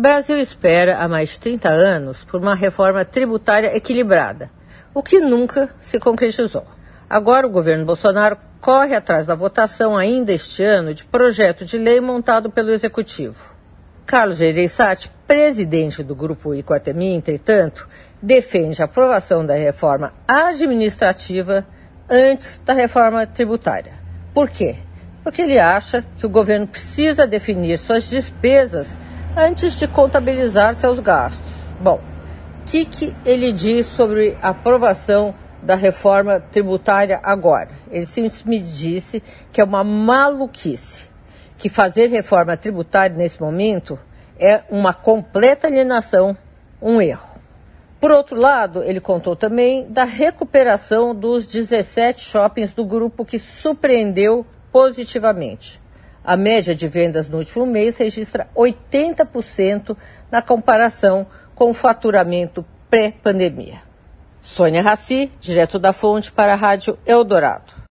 Brasil espera há mais de 30 anos por uma reforma tributária equilibrada, o que nunca se concretizou. Agora o governo Bolsonaro corre atrás da votação ainda este ano de projeto de lei montado pelo Executivo. Carlos Gereissati, presidente do Grupo Iguatemi, entretanto, defende a aprovação da reforma administrativa antes da reforma tributária. Por quê? Porque ele acha que o governo precisa definir suas despesas antes de contabilizar seus gastos. Bom, o que, que ele diz sobre a aprovação da reforma tributária agora? Ele simplesmente disse que é uma maluquice, que fazer reforma tributária nesse momento é uma completa alienação, um erro. Por outro lado, ele contou também da recuperação dos 17 shoppings do grupo que surpreendeu positivamente. A média de vendas no último mês registra 80% na comparação com o faturamento pré-pandemia. Sônia Raci, direto da Fonte para a Rádio Eldorado.